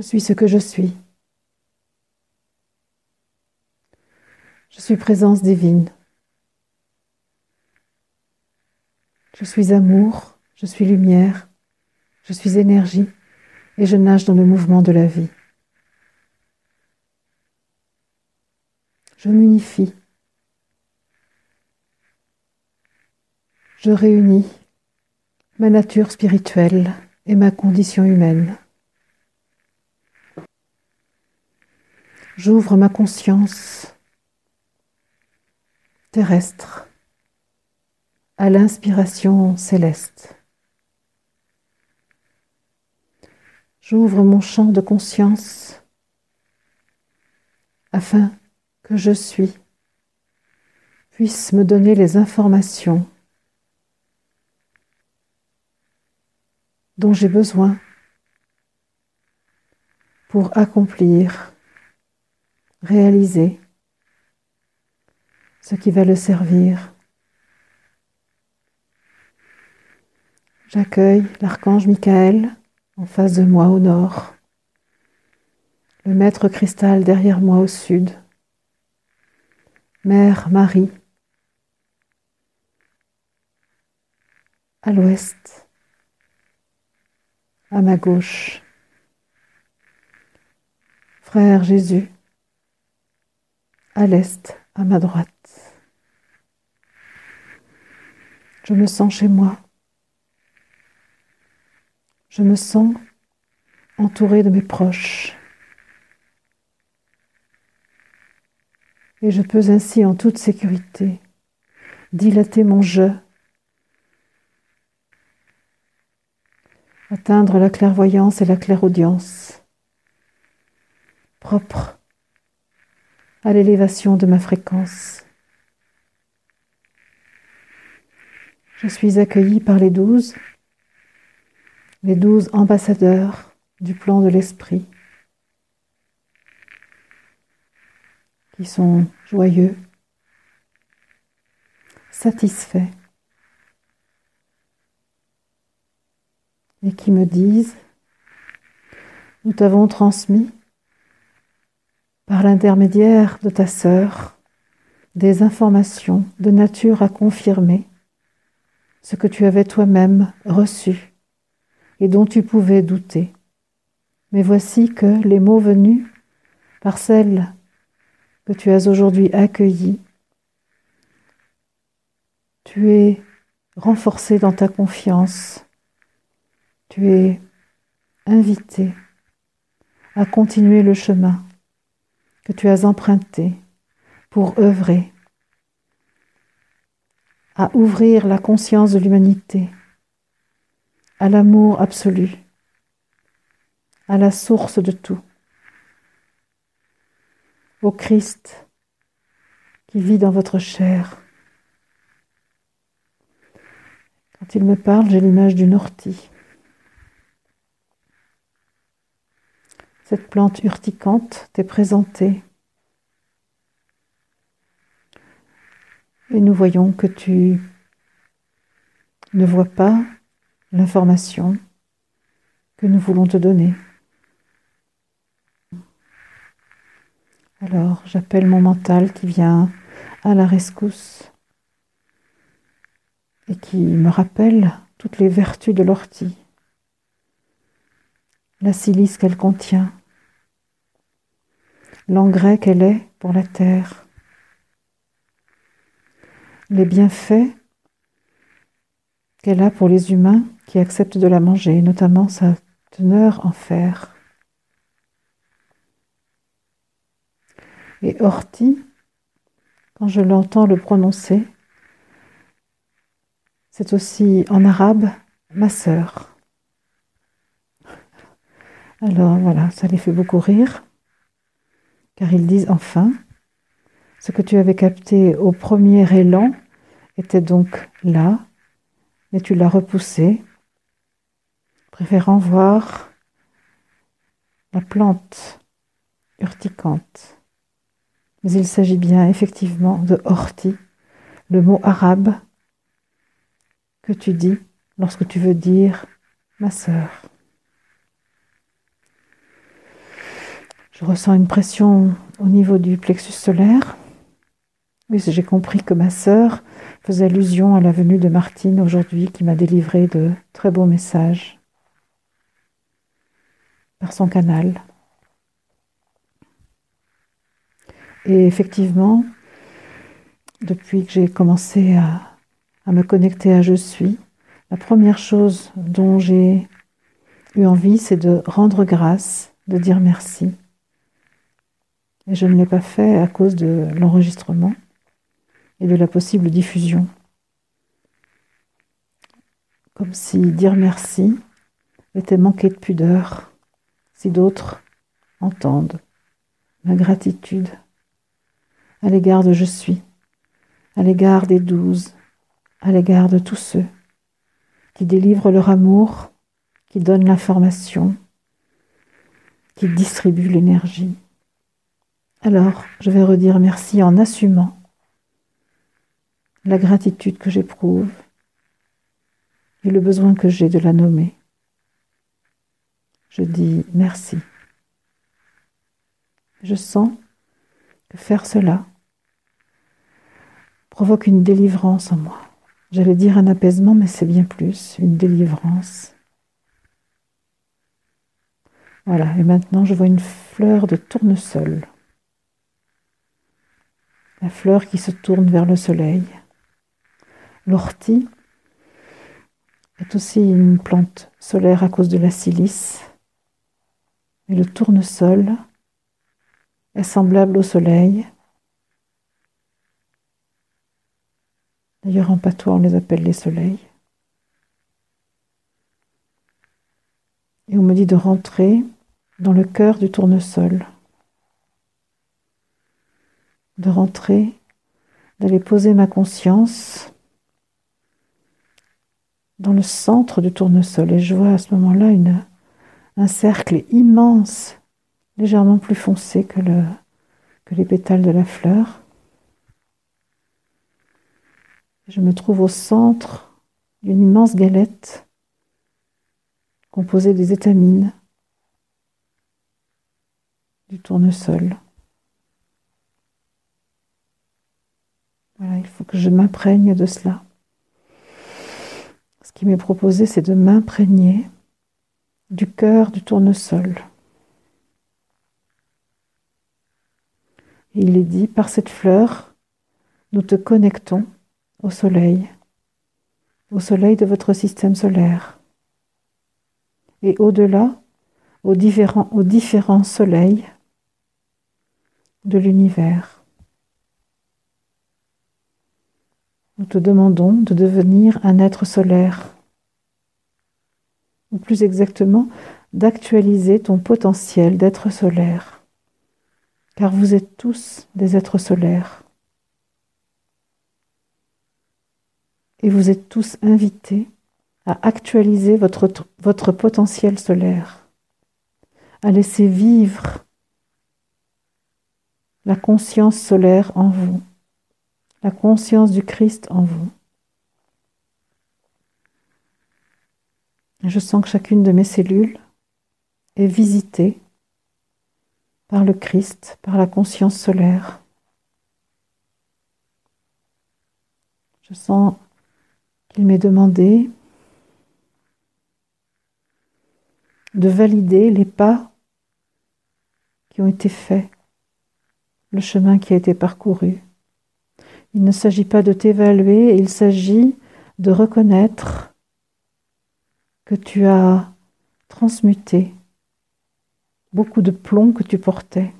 Je suis ce que je suis. Je suis présence divine. Je suis amour, je suis lumière, je suis énergie et je nage dans le mouvement de la vie. Je m'unifie. Je réunis ma nature spirituelle et ma condition humaine. J'ouvre ma conscience terrestre à l'inspiration céleste. J'ouvre mon champ de conscience afin que je suis puisse me donner les informations dont j'ai besoin pour accomplir, réaliser ce qui va le servir. J'accueille l'archange Michael en face de moi au nord, le maître cristal derrière moi au sud, Mère Marie à l'ouest, à ma gauche, Frère Jésus à l'est, à ma droite. Je me sens chez moi. Je me sens entourée de mes proches. Et je peux ainsi en toute sécurité dilater mon jeu, atteindre la clairvoyance et la clairaudience propre à l'élévation de ma fréquence. Je suis accueillie par les douze, les douze ambassadeurs du plan de l'esprit, qui sont joyeux, satisfaits, et qui me disent, nous t'avons transmis par l'intermédiaire de ta sœur des informations de nature à confirmer ce que tu avais toi-même reçu et dont tu pouvais douter. Mais voici que les mots venus par celle que tu as aujourd'hui accueillie, tu es renforcé dans ta confiance, tu es invité à continuer le chemin que tu as emprunté pour œuvrer à ouvrir la conscience de l'humanité à l'amour absolu, à la source de tout, au Christ qui vit dans votre chair. Quand il me parle, j'ai l'image d'une ortie. Cette plante urticante t'est présentée Et nous voyons que tu ne vois pas l'information que nous voulons te donner. Alors j'appelle mon mental qui vient à la rescousse et qui me rappelle toutes les vertus de l'ortie, la silice qu'elle contient, l'engrais qu'elle est pour la terre, les bienfaits qu'elle a pour les humains qui acceptent de la manger, notamment sa teneur en fer. Et ortie, quand je l'entends le prononcer, c'est aussi en arabe ma sœur. Alors voilà, ça les fait beaucoup rire, car ils disent enfin, ce que tu avais capté au premier élan était donc là, mais tu l'as repoussé, préférant voir la plante urticante. Mais il s'agit bien effectivement de ortie, le mot arabe que tu dis lorsque tu veux dire ma sœur. Je ressens une pression au niveau du plexus solaire. J'ai compris que ma sœur faisait allusion à la venue de Martine aujourd'hui qui m'a délivré de très beaux messages par son canal. Et effectivement, depuis que j'ai commencé à, me connecter à Je suis, la première chose dont j'ai eu envie, c'est de rendre grâce, de dire merci. Et je ne l'ai pas fait à cause de l'enregistrement et de la possible diffusion. Comme si dire merci était manquer de pudeur, si d'autres entendent ma gratitude à l'égard de je suis, à l'égard des douze, à l'égard de tous ceux qui délivrent leur amour, qui donnent l'information, qui distribuent l'énergie. Alors, je vais redire merci en assumant la gratitude que j'éprouve et le besoin que j'ai de la nommer. Je dis merci. Je sens que faire cela provoque une délivrance en moi. J'allais dire un apaisement, mais c'est bien plus, une délivrance. Voilà, et maintenant je vois une fleur de tournesol. La fleur qui se tourne vers le soleil. L'ortie est aussi une plante solaire à cause de la silice. Et le tournesol est semblable au soleil. D'ailleurs, en patois, on les appelle les soleils. Et on me dit de rentrer dans le cœur du tournesol, de rentrer, d'aller poser ma conscience dans le centre du tournesol. Et je vois à ce moment-là un cercle immense, légèrement plus foncé que, que les pétales de la fleur. Je me trouve au centre d'une immense galette composée des étamines du tournesol. Voilà, il faut que je m'imprègne de cela. Ce qui m'est proposé, c'est de m'imprégner du cœur du tournesol. il est dit, par cette fleur, nous te connectons au soleil, au soleil de votre système solaire, et au-delà, aux différents, aux différents soleils de l'univers. Nous te demandons de devenir un être solaire, ou plus exactement, d'actualiser ton potentiel d'être solaire, car vous êtes tous des êtres solaires. Et vous êtes tous invités à actualiser votre, votre potentiel solaire, à laisser vivre la conscience solaire en vous, la conscience du Christ en vous. Je sens que chacune de mes cellules est visitée par le Christ, par la conscience solaire. Je sens qu'il m'est demandé de valider les pas qui ont été faits, le chemin qui a été parcouru. Il ne s'agit pas de t'évaluer, il s'agit de reconnaître que tu as transmuté beaucoup de plomb que tu portais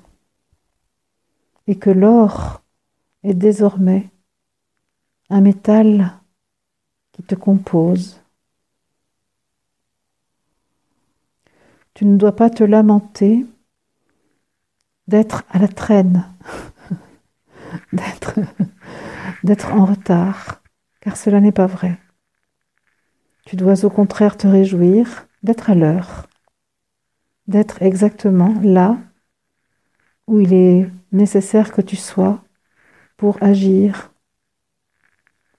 et que l'or est désormais un métal qui te compose. Tu ne dois pas te lamenter d'être à la traîne, d'être, d'être en retard, car cela n'est pas vrai. Tu dois au contraire te réjouir d'être à l'heure, d'être exactement là où il est nécessaire que tu sois pour agir,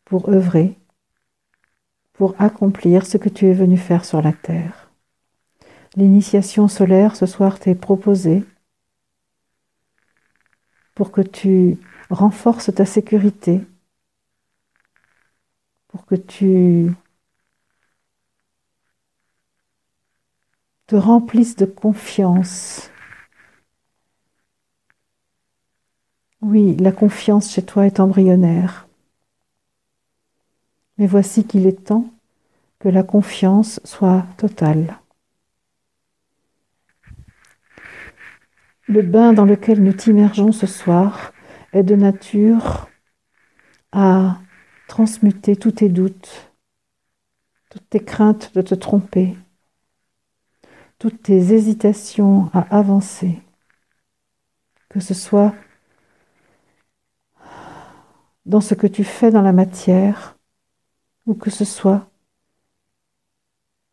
pour œuvrer, pour accomplir ce que tu es venu faire sur la terre. L'initiation solaire ce soir t'est proposée pour que tu renforces ta sécurité, pour que tu te remplisses de confiance. Oui, la confiance chez toi est embryonnaire. Mais voici qu'il est temps que la confiance soit totale. Le bain dans lequel nous t'immergeons ce soir est de nature à transmuter tous tes doutes, toutes tes craintes de te tromper, toutes tes hésitations à avancer, que ce soit dans ce que tu fais dans la matière ou que ce soit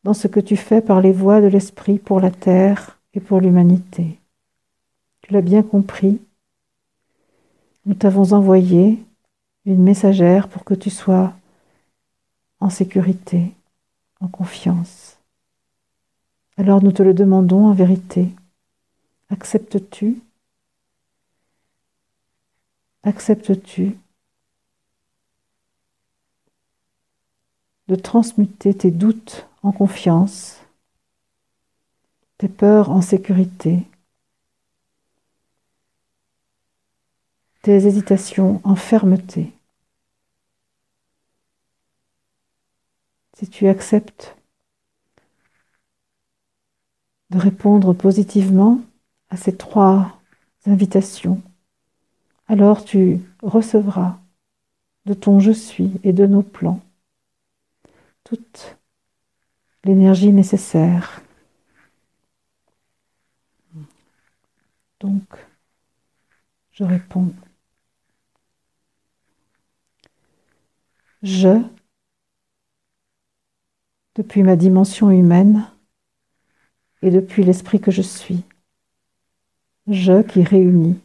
dans ce que tu fais par les voies de l'esprit pour la terre et pour l'humanité. Tu l'as bien compris. Nous t'avons envoyé une messagère pour que tu sois en sécurité, en confiance. Alors nous te le demandons en vérité. Acceptes-tu? Acceptes-tu de transmuter tes doutes en confiance, tes peurs en sécurité, tes hésitations en fermeté. Si tu acceptes de répondre positivement à ces trois invitations, alors tu recevras de ton je suis et de nos plans toute l'énergie nécessaire. Donc, je réponds. Je, depuis ma dimension humaine et depuis l'esprit que je suis, je qui réunit.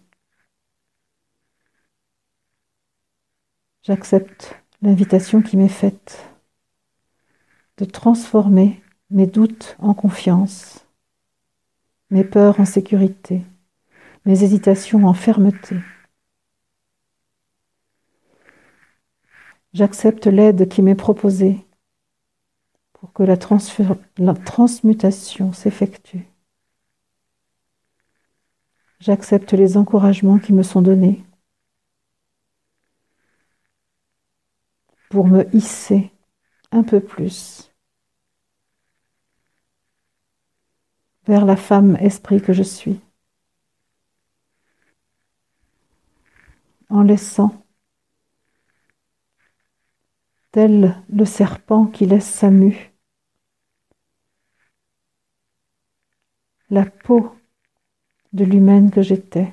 J'accepte l'invitation qui m'est faite de transformer mes doutes en confiance, mes peurs en sécurité, mes hésitations en fermeté. J'accepte l'aide qui m'est proposée pour que la, transmutation s'effectue. J'accepte les encouragements qui me sont donnés pour me hisser un peu plus vers la femme esprit que je suis, en laissant tel le serpent qui laisse sa mue. La peau de l'humaine que j'étais.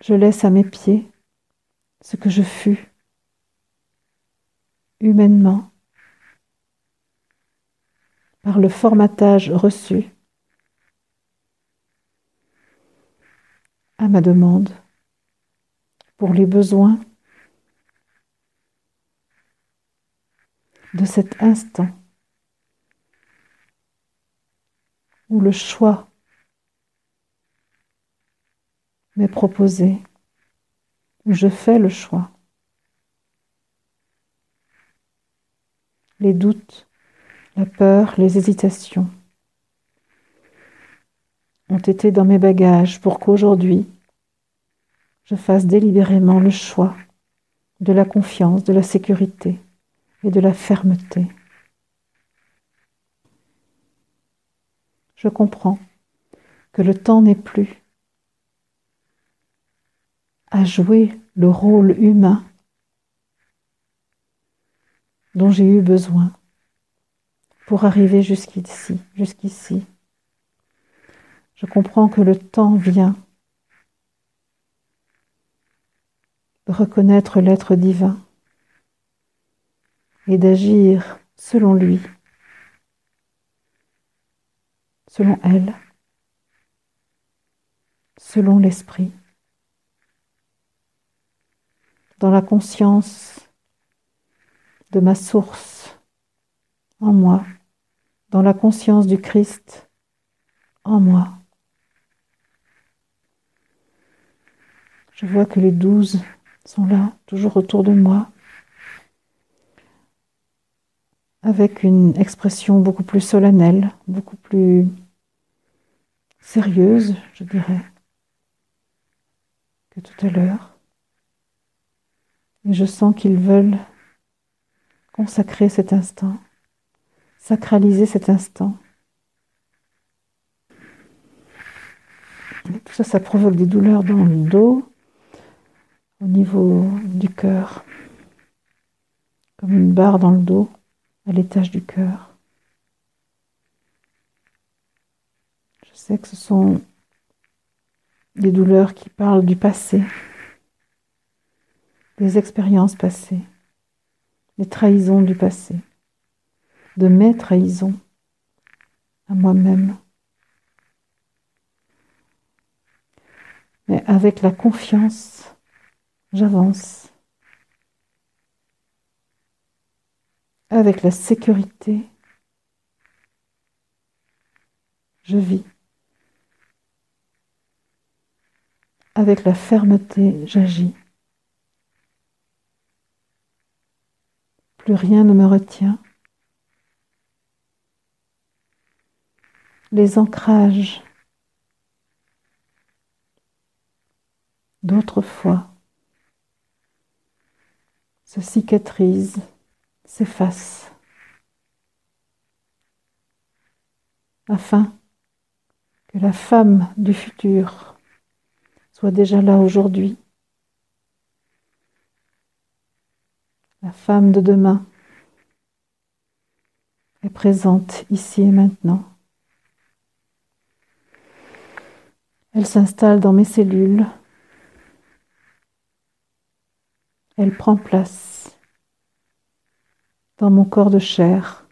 Je laisse à mes pieds ce que je fus humainement par le formatage reçu à ma demande pour les besoins de cet instant où le choix m'est proposé, où je fais le choix. Les doutes, la peur, les hésitations ont été dans mes bagages pour qu'aujourd'hui je fasse délibérément le choix de la confiance, de la sécurité et de la fermeté. Je comprends que le temps n'est plus à jouer le rôle humain dont j'ai eu besoin pour arriver jusqu'ici, jusqu'ici. Je comprends que le temps vient de reconnaître l'être divin et d'agir selon lui, selon elle, selon l'esprit, dans la conscience de ma source en moi, dans la conscience du Christ en moi. Je vois que les douze sont là, toujours autour de moi, avec une expression beaucoup plus solennelle, beaucoup plus sérieuse, je dirais, que tout à l'heure. Et je sens qu'ils veulent consacrer cet instant, sacraliser cet instant. Tout ça, ça provoque des douleurs dans le dos, au niveau du cœur, comme une barre dans le dos, à l'étage du cœur. Je sais que ce sont des douleurs qui parlent du passé, des expériences passées, des trahisons du passé, de mes trahisons à moi-même. Mais avec la confiance j'avance avec la sécurité, je vis. Avec la fermeté, j'agis. Plus rien ne me retient. Les ancrages d'autrefois se cicatrise, s'efface, afin que la femme du futur soit déjà là aujourd'hui, la femme de demain est présente ici et maintenant. Elle s'installe dans mes cellules. Elle prend place dans mon corps de chair,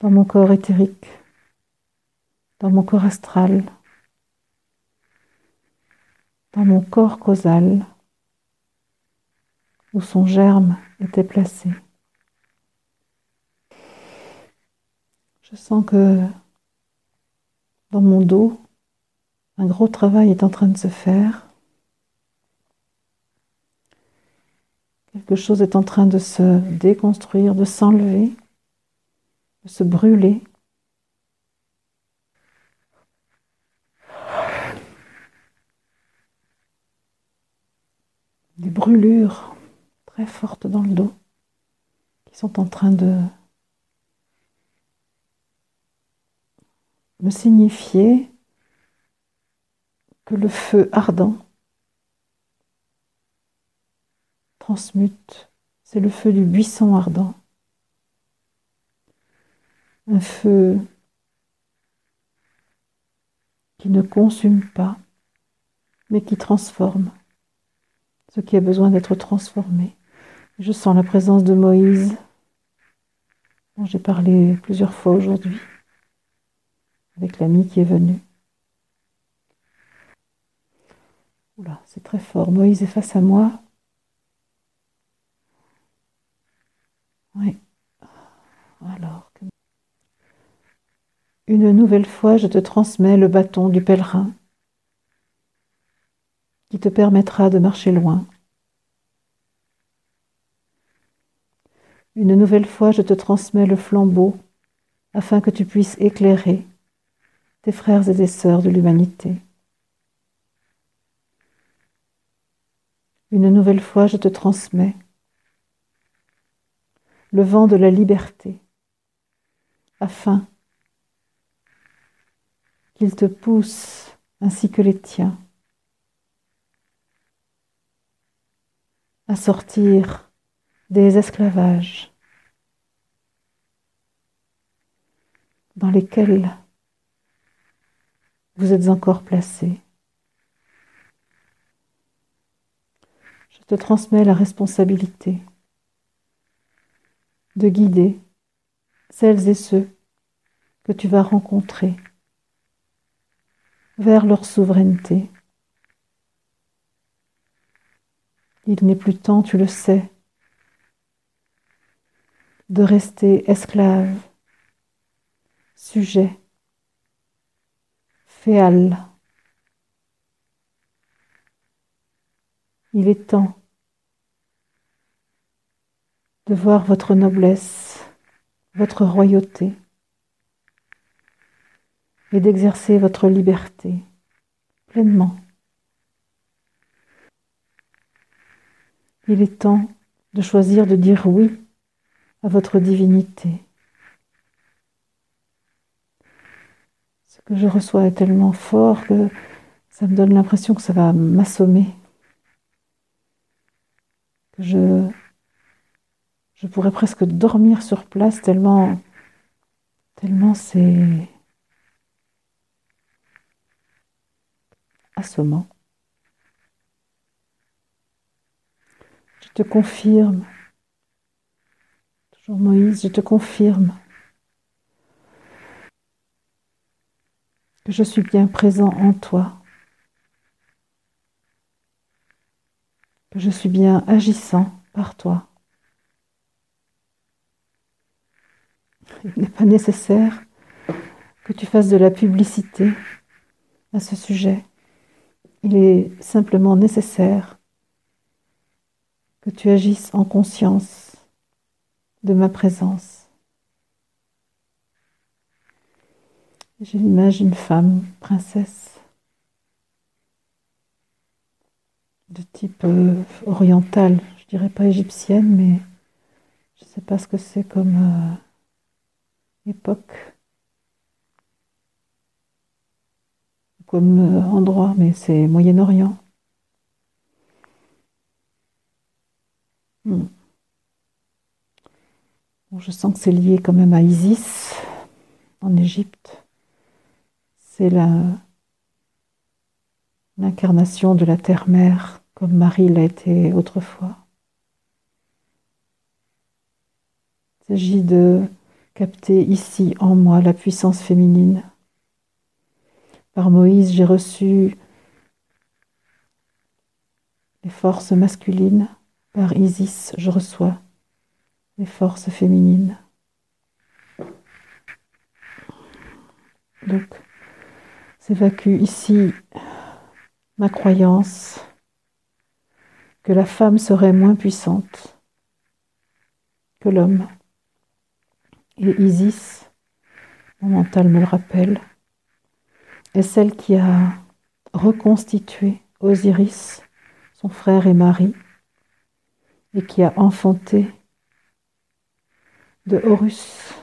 dans mon corps éthérique, dans mon corps astral, dans mon corps causal, où son germe était placé. Je sens que dans mon dos, un gros travail est en train de se faire. Quelque chose est en train de se déconstruire, de s'enlever, de se brûler. Des brûlures très fortes dans le dos qui sont en train de me signifier que le feu ardent transmute, c'est le feu du buisson ardent. Un feu qui ne consume pas, mais qui transforme ce qui a besoin d'être transformé. Je sens la présence de Moïse, dont j'ai parlé plusieurs fois aujourd'hui, avec l'ami qui est venu. Oula, c'est très fort. Moïse est face à moi. Une nouvelle fois, je te transmets le bâton du pèlerin qui te permettra de marcher loin. Une nouvelle fois, je te transmets le flambeau afin que tu puisses éclairer tes frères et tes sœurs de l'humanité. Une nouvelle fois, je te transmets le vent de la liberté, afin qu'il te pousse ainsi que les tiens à sortir des esclavages dans lesquels vous êtes encore placés. Je te transmets la responsabilité de guider celles et ceux que tu vas rencontrer vers leur souveraineté. Il n'est plus temps, tu le sais, de rester esclave, sujet, féal. Il est temps de voir votre noblesse, votre royauté et d'exercer votre liberté pleinement. Il est temps de choisir de dire oui à votre divinité. Ce que je reçois est tellement fort que ça me donne l'impression que ça va m'assommer, je pourrais presque dormir sur place tellement, tellement c'est assommant. Je te confirme, toujours Moïse, je te confirme que je suis bien présent en toi, que je suis bien agissant par toi. Il n'est pas nécessaire que tu fasses de la publicité à ce sujet. Il est simplement nécessaire que tu agisses en conscience de ma présence. J'ai l'image d'une femme, princesse, de type euh, oriental, je dirais pas égyptienne, mais je ne sais pas ce que c'est comme euh, époque, comme euh, endroit, mais c'est Moyen-Orient. Hmm. je sens que c'est lié quand même à Isis en Égypte. C'est l'incarnation de la terre-mère comme Marie l'a été autrefois. Il s'agit de capter ici en moi la puissance féminine. Par Moïse, j'ai reçu les forces masculines par Isis, je reçois les forces féminines. Donc, s'évacue ici ma croyance que la femme serait moins puissante que l'homme. Et Isis, mon mental me le rappelle, est celle qui a reconstitué Osiris, son frère et mari, et qui a enfanté de Horus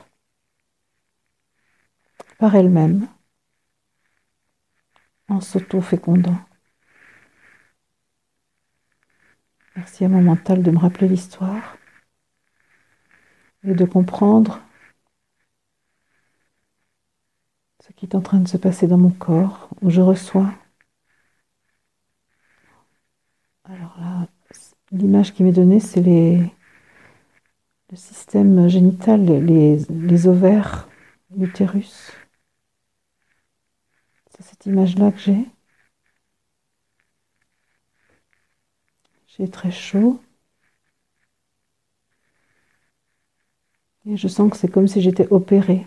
par elle-même en s'auto-fécondant. Merci à mon mental de me rappeler l'histoire et de comprendre ce qui est en train de se passer dans mon corps, où je reçois. Alors là, L'image qui m'est donnée, c'est le système génital, les, les ovaires, l'utérus. C'est cette image-là que j'ai. J'ai très chaud. Et je sens que c'est comme si j'étais opérée.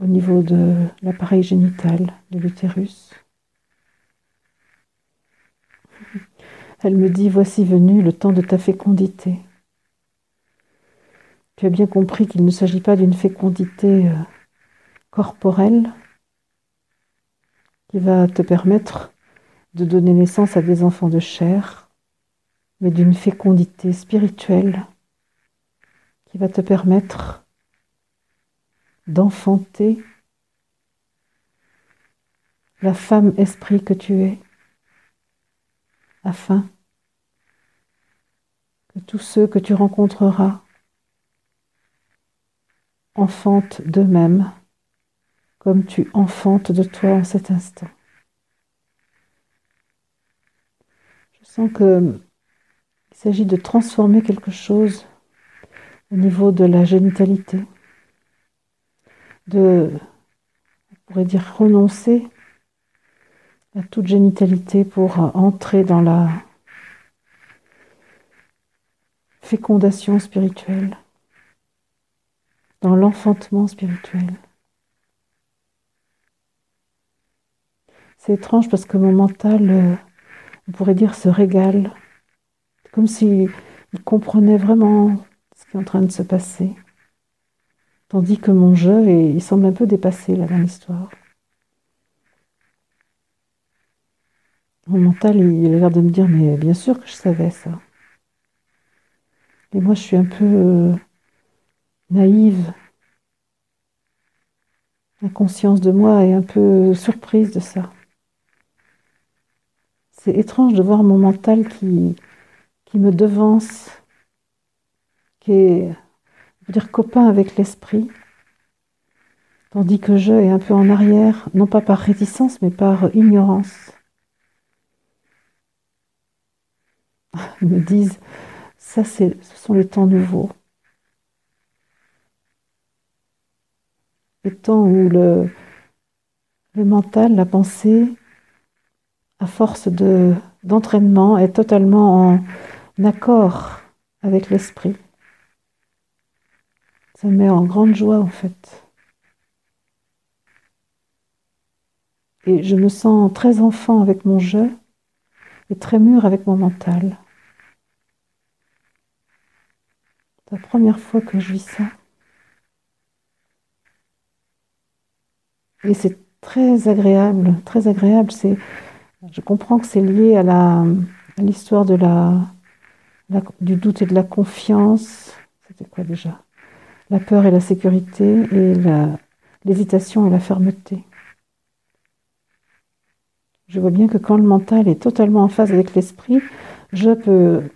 Au niveau de l'appareil génital, de l'utérus. Elle me dit, voici venu le temps de ta fécondité. Tu as bien compris qu'il ne s'agit pas d'une fécondité euh, corporelle qui va te permettre de donner naissance à des enfants de chair, mais d'une fécondité spirituelle qui va te permettre d'enfanter la femme esprit que tu es afin que tous ceux que tu rencontreras enfantent d'eux-mêmes comme tu enfantes de toi en cet instant. Je sens qu'il s'agit de transformer quelque chose au niveau de la génitalité, de, on pourrait dire, renoncer à toute génitalité pour entrer dans la fécondation spirituelle, dans l'enfantement spirituel. C'est étrange parce que mon mental, euh, on pourrait dire, se régale. Comme s'il comprenait vraiment ce qui est en train de se passer. Tandis que mon jeu, il semble un peu dépassé là dans l'histoire. Mon mental, il a l'air de me dire, mais bien sûr que je savais ça. Et moi, je suis un peu euh, naïve. La conscience de moi est un peu surprise de ça. C'est étrange de voir mon mental qui, qui me devance, qui est, dire, copain avec l'esprit, tandis que je est un peu en arrière, non pas par réticence, mais par ignorance. Ils me disent, ça, ce sont les temps nouveaux. Les temps où le, mental, la pensée, à force de, d'entraînement, est totalement en accord avec l'esprit. Ça me met en grande joie en fait. Et je me sens très enfant avec mon jeu et très mûr avec mon mental. C'est la première fois que je vis ça. Et c'est très agréable, très agréable. C'est, je comprends que c'est lié à, la, l'histoire de la, du doute et de la confiance. C'était quoi déjà? La peur et la sécurité et l'hésitation et la fermeté. Je vois bien que quand le mental est totalement en phase avec l'esprit, je peux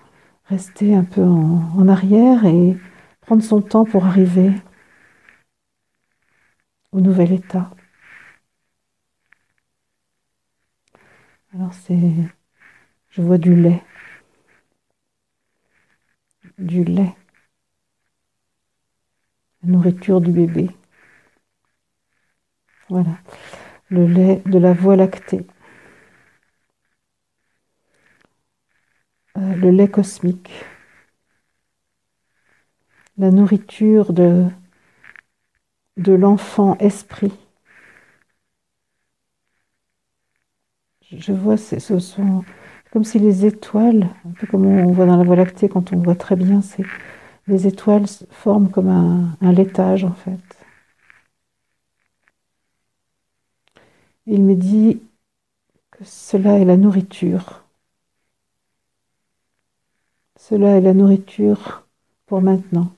rester un peu en, arrière et prendre son temps pour arriver au nouvel état. Alors c'est, je vois du lait, du lait, la du bébé. Voilà, le lait de la voie lactée. Euh, le lait cosmique, la nourriture de, de l'enfant esprit. Je vois, ce sont comme si les étoiles, un peu comme on voit dans la Voie lactée quand on voit très bien, c'est les étoiles forment comme un, laitage en fait. Il me dit que cela est la nourriture cela est la nourriture pour maintenant.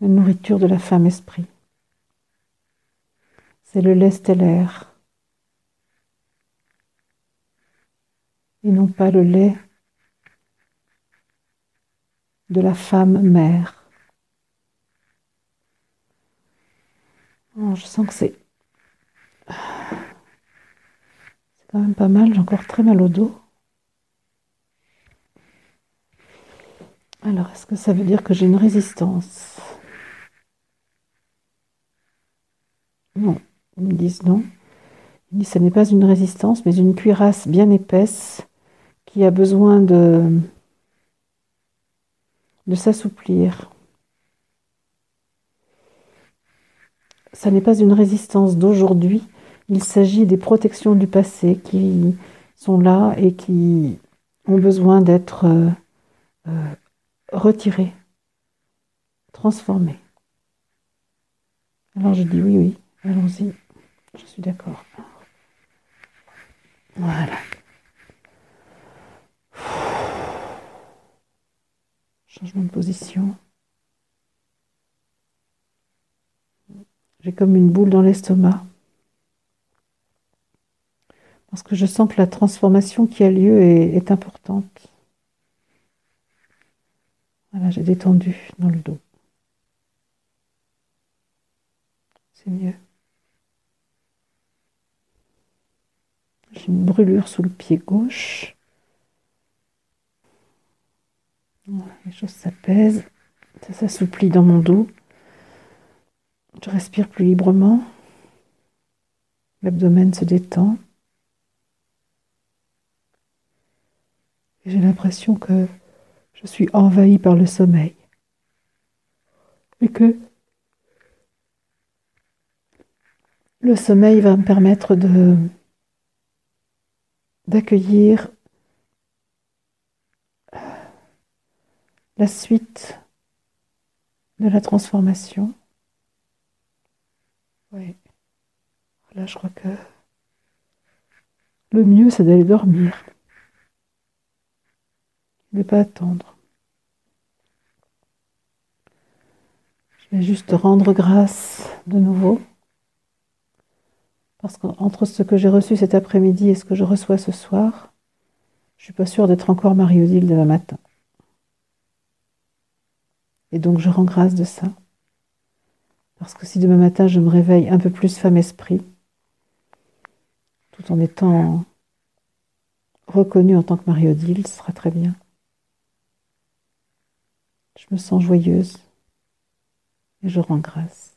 La nourriture de la femme esprit. C'est le lait stellaire. Et non pas le lait de la femme mère. Oh, je sens que c'est... C'est quand même pas mal, j'ai encore très mal au dos. Alors, est-ce que ça veut dire que j'ai une résistance? Non, ils me disent non. Ils disent ce n'est pas une résistance, mais une cuirasse bien épaisse qui a besoin de, de s'assouplir. Ça n'est pas une résistance d'aujourd'hui, il s'agit des protections du passé qui sont là et qui ont besoin d'être euh, euh, retirer, transformer. Alors je dis oui, oui, allons-y, je suis d'accord. Voilà. Changement de position. J'ai comme une boule dans l'estomac. Parce que je sens que la transformation qui a lieu est, importante. Voilà, j'ai détendu dans le dos. C'est mieux. J'ai une brûlure sous le pied gauche. Les choses s'apaisent. Ça s'assouplit dans mon dos. Je respire plus librement. L'abdomen se détend. J'ai l'impression que je suis envahi par le sommeil. Et que Le sommeil va me permettre de d'accueillir la suite de la transformation. Oui. Là, je crois que le mieux, c'est d'aller dormir. Ne pas attendre. Je vais juste rendre grâce de nouveau. Parce qu'entre ce que j'ai reçu cet après-midi et ce que je reçois ce soir, je ne suis pas sûre d'être encore Marie-Odile demain matin. Et donc je rends grâce de ça. Parce que si demain matin je me réveille un peu plus femme-esprit, tout en étant reconnue en tant que Marie-Odile, ce sera très bien. Je me sens joyeuse et je rends grâce.